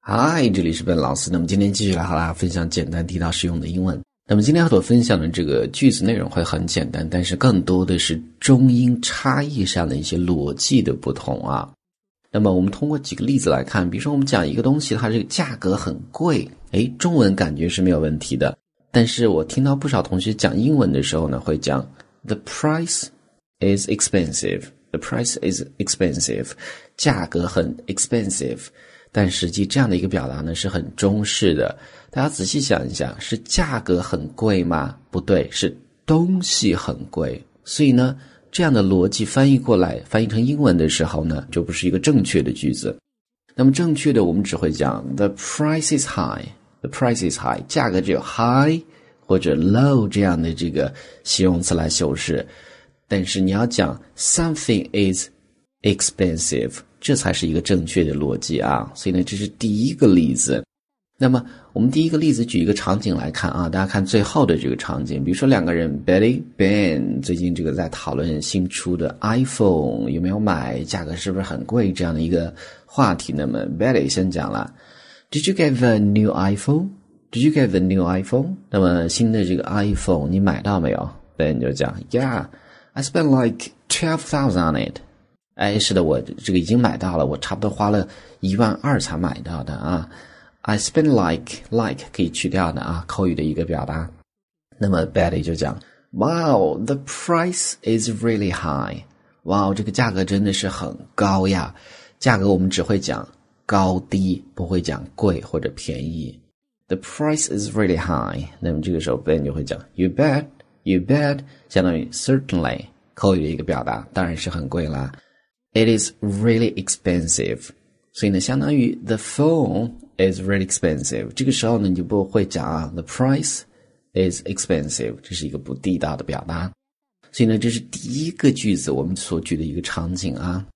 嗨，这里是本老师。那么今天继续来和大家分享简单地道实用的英文。那么今天和我分享的这个句子内容会很简单，但是更多的是中英差异上的一些逻辑的不同啊。那么我们通过几个例子来看，比如说我们讲一个东西，它这个价格很贵，诶，中文感觉是没有问题的。但是我听到不少同学讲英文的时候呢，会讲 the price is expensive。The price is expensive，价格很 expensive。但实际这样的一个表达呢是很中式的，大家仔细想一想，是价格很贵吗？不对，是东西很贵。所以呢，这样的逻辑翻译过来，翻译成英文的时候呢，就不是一个正确的句子。那么正确的，我们只会讲 the price is high，the price is high，价格只有 high 或者 low 这样的这个形容词来修饰。但是你要讲 something is expensive。这才是一个正确的逻辑啊！所以呢，这是第一个例子。那么，我们第一个例子举一个场景来看啊，大家看最后的这个场景，比如说两个人，Betty、Ben 最近这个在讨论新出的 iPhone 有没有买，价格是不是很贵这样的一个话题。那么，Betty 先讲了，Did you get the new iPhone? Did you get the new iPhone? 那么新的这个 iPhone 你买到没有？Ben 就讲，Yeah, I spent like twelve thousand on it. 哎，是的，我这个已经买到了，我差不多花了一万二才买到的啊。I spend like like 可以去掉的啊，口语的一个表达。那么 Betty 就讲，Wow, the price is really high. 哇哦，这个价格真的是很高呀。价格我们只会讲高低，不会讲贵或者便宜。The price is really high. 那么这个时候 Ben 就会讲，You bet, you bet，相当于 certainly 口语的一个表达，当然是很贵啦。It is really expensive，所以呢，相当于 the phone is really expensive。这个时候呢，你就不会讲啊，the price is expensive，这是一个不地道的表达。所以呢，这是第一个句子我们所举的一个场景啊。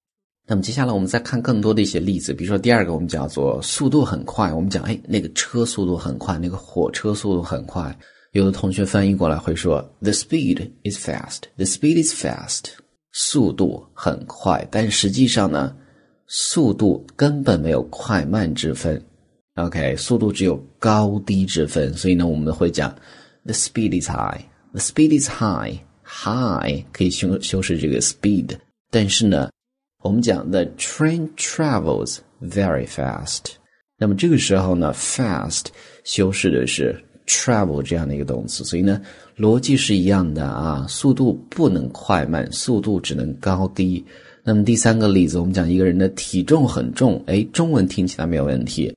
那么接下来我们再看更多的一些例子，比如说第二个，我们叫做速度很快。我们讲，哎，那个车速度很快，那个火车速度很快。有的同学翻译过来会说，the speed is fast，the speed is fast。速度很快，但实际上呢，速度根本没有快慢之分。OK，速度只有高低之分。所以呢，我们会讲 the speed is high。The speed is high，high 可以修修饰这个 speed。但是呢，我们讲 the train travels very fast。那么这个时候呢，fast 修饰的是 travel 这样的一个动词。所以呢。逻辑是一样的啊，速度不能快慢，速度只能高低。那么第三个例子，我们讲一个人的体重很重，哎，中文听起来没有问题，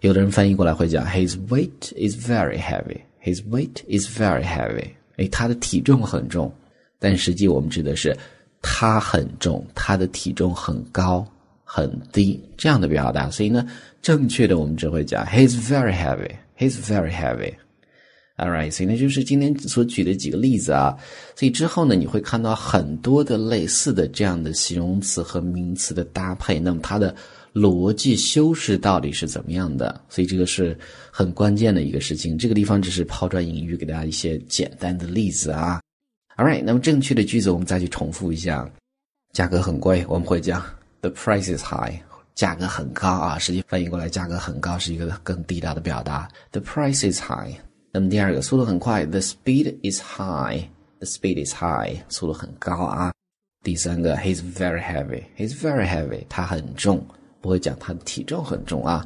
有的人翻译过来会讲 His weight is very heavy. His weight is very heavy. 哎，他的体重很重，但实际我们指的是他很重，他的体重很高很低这样的表达。所以呢，正确的我们只会讲 He's very heavy. He's very heavy. All right，所以那，就是今天所举的几个例子啊。所以之后呢，你会看到很多的类似的这样的形容词和名词的搭配。那么它的逻辑修饰到底是怎么样的？所以这个是很关键的一个事情。这个地方只是抛砖引玉，给大家一些简单的例子啊。Alright，那么正确的句子我们再去重复一下：价格很贵，我们会讲 The price is high。价格很高啊，实际翻译过来，价格很高是一个更地道的表达。The price is high。那么第二个速度很快，the speed is high，the speed is high，速度很高啊。第三个，he's very heavy，he's very heavy，他很重，不会讲他的体重很重啊。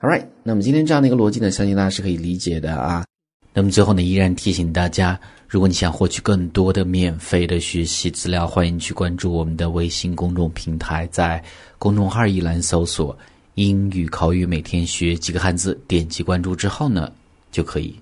All right，那么今天这样的一个逻辑呢，相信大家是可以理解的啊。那么最后呢，依然提醒大家，如果你想获取更多的免费的学习资料，欢迎去关注我们的微信公众平台，在公众号一栏搜索“英语口语每天学几个汉字”，点击关注之后呢，就可以。